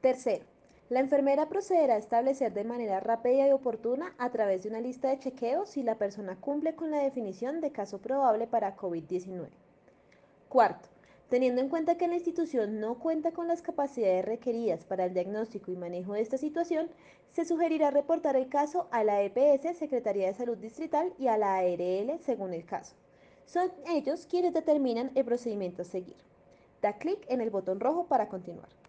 Tercero, la enfermera procederá a establecer de manera rápida y oportuna a través de una lista de chequeos, si la persona cumple con la definición de caso probable para COVID-19. Cuarto, teniendo en cuenta que la institución no cuenta con las capacidades requeridas para el diagnóstico y manejo de esta situación, se sugerirá reportar el caso a la EPS, Secretaría de Salud Distrital, y a la ARL según el caso. Son ellos quienes determinan el procedimiento a seguir. Da clic en el botón rojo para continuar.